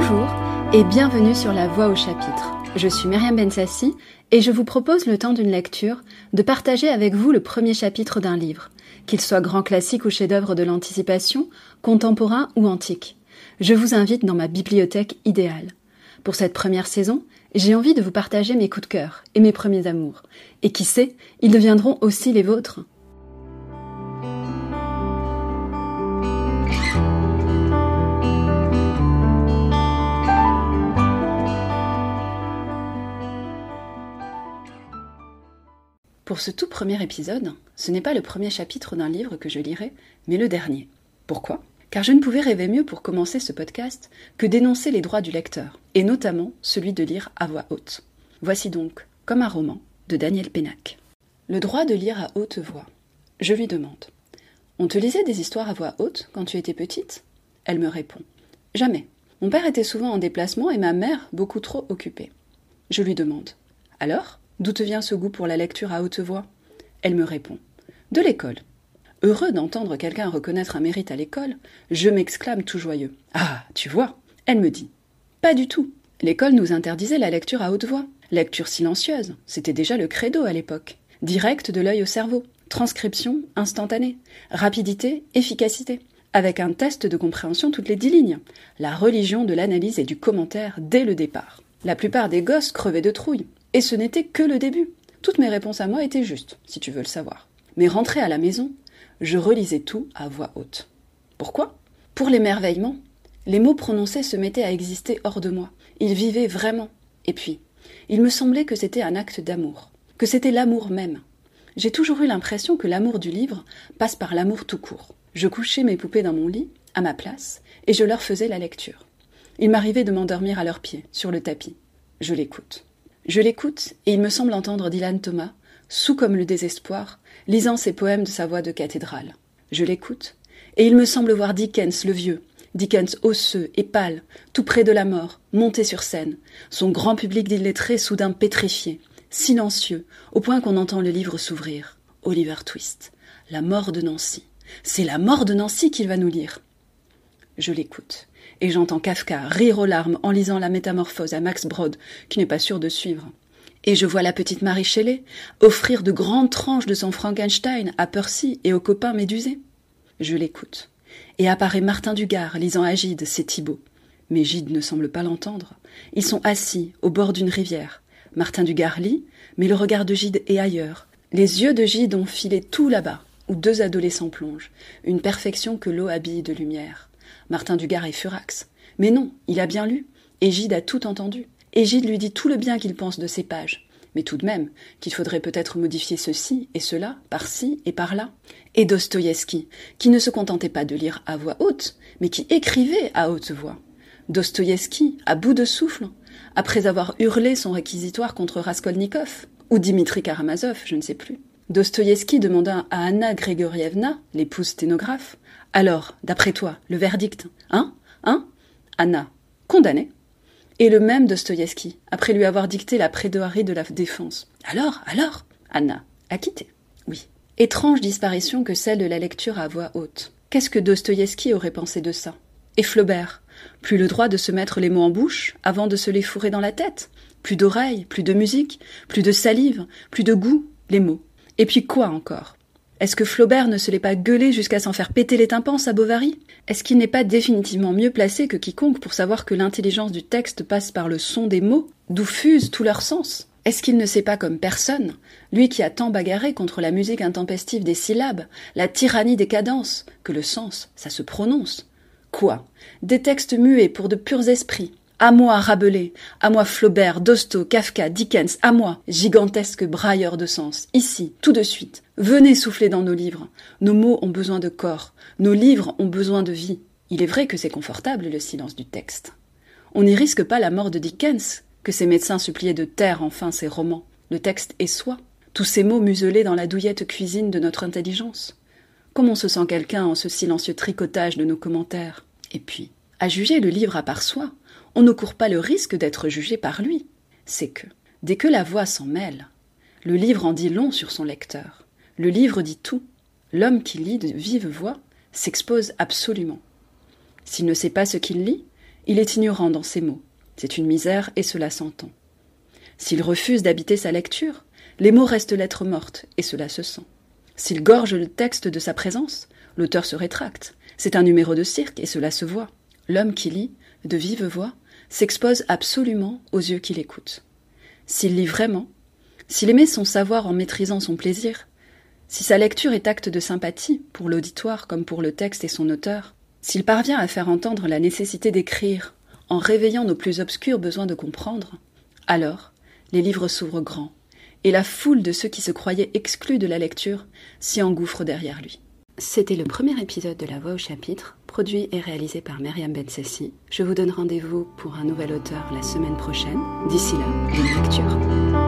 Bonjour et bienvenue sur La Voix au chapitre. Je suis Myriam Bensassi et je vous propose le temps d'une lecture de partager avec vous le premier chapitre d'un livre, qu'il soit grand classique ou chef-d'œuvre de l'anticipation, contemporain ou antique. Je vous invite dans ma bibliothèque idéale. Pour cette première saison, j'ai envie de vous partager mes coups de cœur et mes premiers amours. Et qui sait, ils deviendront aussi les vôtres. Pour ce tout premier épisode, ce n'est pas le premier chapitre d'un livre que je lirai, mais le dernier. Pourquoi? Car je ne pouvais rêver mieux pour commencer ce podcast que d'énoncer les droits du lecteur, et notamment celui de lire à voix haute. Voici donc, comme un roman, de Daniel Pénac. Le droit de lire à haute voix. Je lui demande. On te lisait des histoires à voix haute quand tu étais petite? Elle me répond. Jamais. Mon père était souvent en déplacement et ma mère beaucoup trop occupée. Je lui demande. Alors? D'où te vient ce goût pour la lecture à haute voix? Elle me répond De l'école. Heureux d'entendre quelqu'un reconnaître un mérite à l'école, je m'exclame tout joyeux. Ah, tu vois? Elle me dit Pas du tout. L'école nous interdisait la lecture à haute voix. Lecture silencieuse, c'était déjà le credo à l'époque. Direct de l'œil au cerveau. Transcription instantanée. Rapidité, efficacité. Avec un test de compréhension toutes les dix lignes. La religion de l'analyse et du commentaire dès le départ. La plupart des gosses crevaient de trouille. Et ce n'était que le début. Toutes mes réponses à moi étaient justes, si tu veux le savoir. Mais rentré à la maison, je relisais tout à voix haute. Pourquoi? Pour l'émerveillement. Les mots prononcés se mettaient à exister hors de moi. Ils vivaient vraiment. Et puis, il me semblait que c'était un acte d'amour, que c'était l'amour même. J'ai toujours eu l'impression que l'amour du livre passe par l'amour tout court. Je couchais mes poupées dans mon lit, à ma place, et je leur faisais la lecture. Il m'arrivait de m'endormir à leurs pieds, sur le tapis. Je l'écoute. Je l'écoute et il me semble entendre Dylan Thomas, sous comme le désespoir, lisant ses poèmes de sa voix de cathédrale. Je l'écoute et il me semble voir Dickens le vieux, Dickens osseux et pâle, tout près de la mort, monter sur scène, son grand public d'illettrés soudain pétrifié, silencieux, au point qu'on entend le livre s'ouvrir. Oliver Twist, La mort de Nancy. C'est la mort de Nancy qu'il va nous lire. Je l'écoute et j'entends Kafka rire aux larmes en lisant la métamorphose à Max Brod, qui n'est pas sûr de suivre. Et je vois la petite Marie Shelley offrir de grandes tranches de son Frankenstein à Percy et aux copains médusés. Je l'écoute. Et apparaît Martin Dugard lisant à Gide, c'est Thibaut. Mais Gide ne semble pas l'entendre. Ils sont assis au bord d'une rivière. Martin Dugard lit, mais le regard de Gide est ailleurs. Les yeux de Gide ont filé tout là-bas, où deux adolescents plongent, une perfection que l'eau habille de lumière. Martin Dugard est furax. Mais non, il a bien lu. Égide a tout entendu. Égide lui dit tout le bien qu'il pense de ces pages. Mais tout de même, qu'il faudrait peut-être modifier ceci et cela, par-ci et par-là. Et Dostoïevski, qui ne se contentait pas de lire à voix haute, mais qui écrivait à haute voix. Dostoïevski, à bout de souffle, après avoir hurlé son réquisitoire contre Raskolnikov, ou Dimitri Karamazov, je ne sais plus. Dostoïevski demanda à Anna Grégorievna, l'épouse sténographe, alors, d'après toi, le verdict Hein Hein Anna, condamnée. Et le même Dostoïevski, après lui avoir dicté la prédoirie de la défense. Alors, alors Anna, acquittée. Oui. Étrange disparition que celle de la lecture à voix haute. Qu'est-ce que Dostoïevski aurait pensé de ça? Et Flaubert? Plus le droit de se mettre les mots en bouche avant de se les fourrer dans la tête? Plus d'oreilles, plus de musique, plus de salive, plus de goût, les mots. Et puis quoi encore? Est-ce que Flaubert ne se l'est pas gueulé jusqu'à s'en faire péter les tympans, sa Bovary? Est-ce qu'il n'est pas définitivement mieux placé que quiconque pour savoir que l'intelligence du texte passe par le son des mots, d'où fusent tous leurs sens? Est-ce qu'il ne sait pas comme personne, lui qui a tant bagarré contre la musique intempestive des syllabes, la tyrannie des cadences, que le sens, ça se prononce? Quoi? Des textes muets pour de purs esprits, à moi Rabelais, à moi Flaubert, Dosto, Kafka, Dickens, à moi, gigantesque brailleur de sens, ici, tout de suite. Venez souffler dans nos livres. Nos mots ont besoin de corps, nos livres ont besoin de vie. Il est vrai que c'est confortable le silence du texte. On n'y risque pas la mort de Dickens, que ces médecins suppliaient de taire enfin ses romans. Le texte est soi, tous ces mots muselés dans la douillette cuisine de notre intelligence. Comme on se sent quelqu'un en ce silencieux tricotage de nos commentaires? Et puis, à juger le livre à part soi, on ne court pas le risque d'être jugé par lui. C'est que, dès que la voix s'en mêle, le livre en dit long sur son lecteur. Le livre dit tout. L'homme qui lit de vive voix s'expose absolument. S'il ne sait pas ce qu'il lit, il est ignorant dans ses mots. C'est une misère et cela s'entend. S'il refuse d'habiter sa lecture, les mots restent lettres mortes et cela se sent. S'il gorge le texte de sa présence, l'auteur se rétracte. C'est un numéro de cirque et cela se voit. L'homme qui lit, de vive voix, s'expose absolument aux yeux qui l'écoutent. S'il lit vraiment, s'il aimait son savoir en maîtrisant son plaisir, si sa lecture est acte de sympathie, pour l'auditoire comme pour le texte et son auteur, s'il parvient à faire entendre la nécessité d'écrire, en réveillant nos plus obscurs besoins de comprendre, alors les livres s'ouvrent grands, et la foule de ceux qui se croyaient exclus de la lecture s'y engouffre derrière lui. C'était le premier épisode de La Voix au chapitre, produit et réalisé par Myriam Bensessi. Je vous donne rendez-vous pour un nouvel auteur la semaine prochaine. D'ici là, bonne lecture.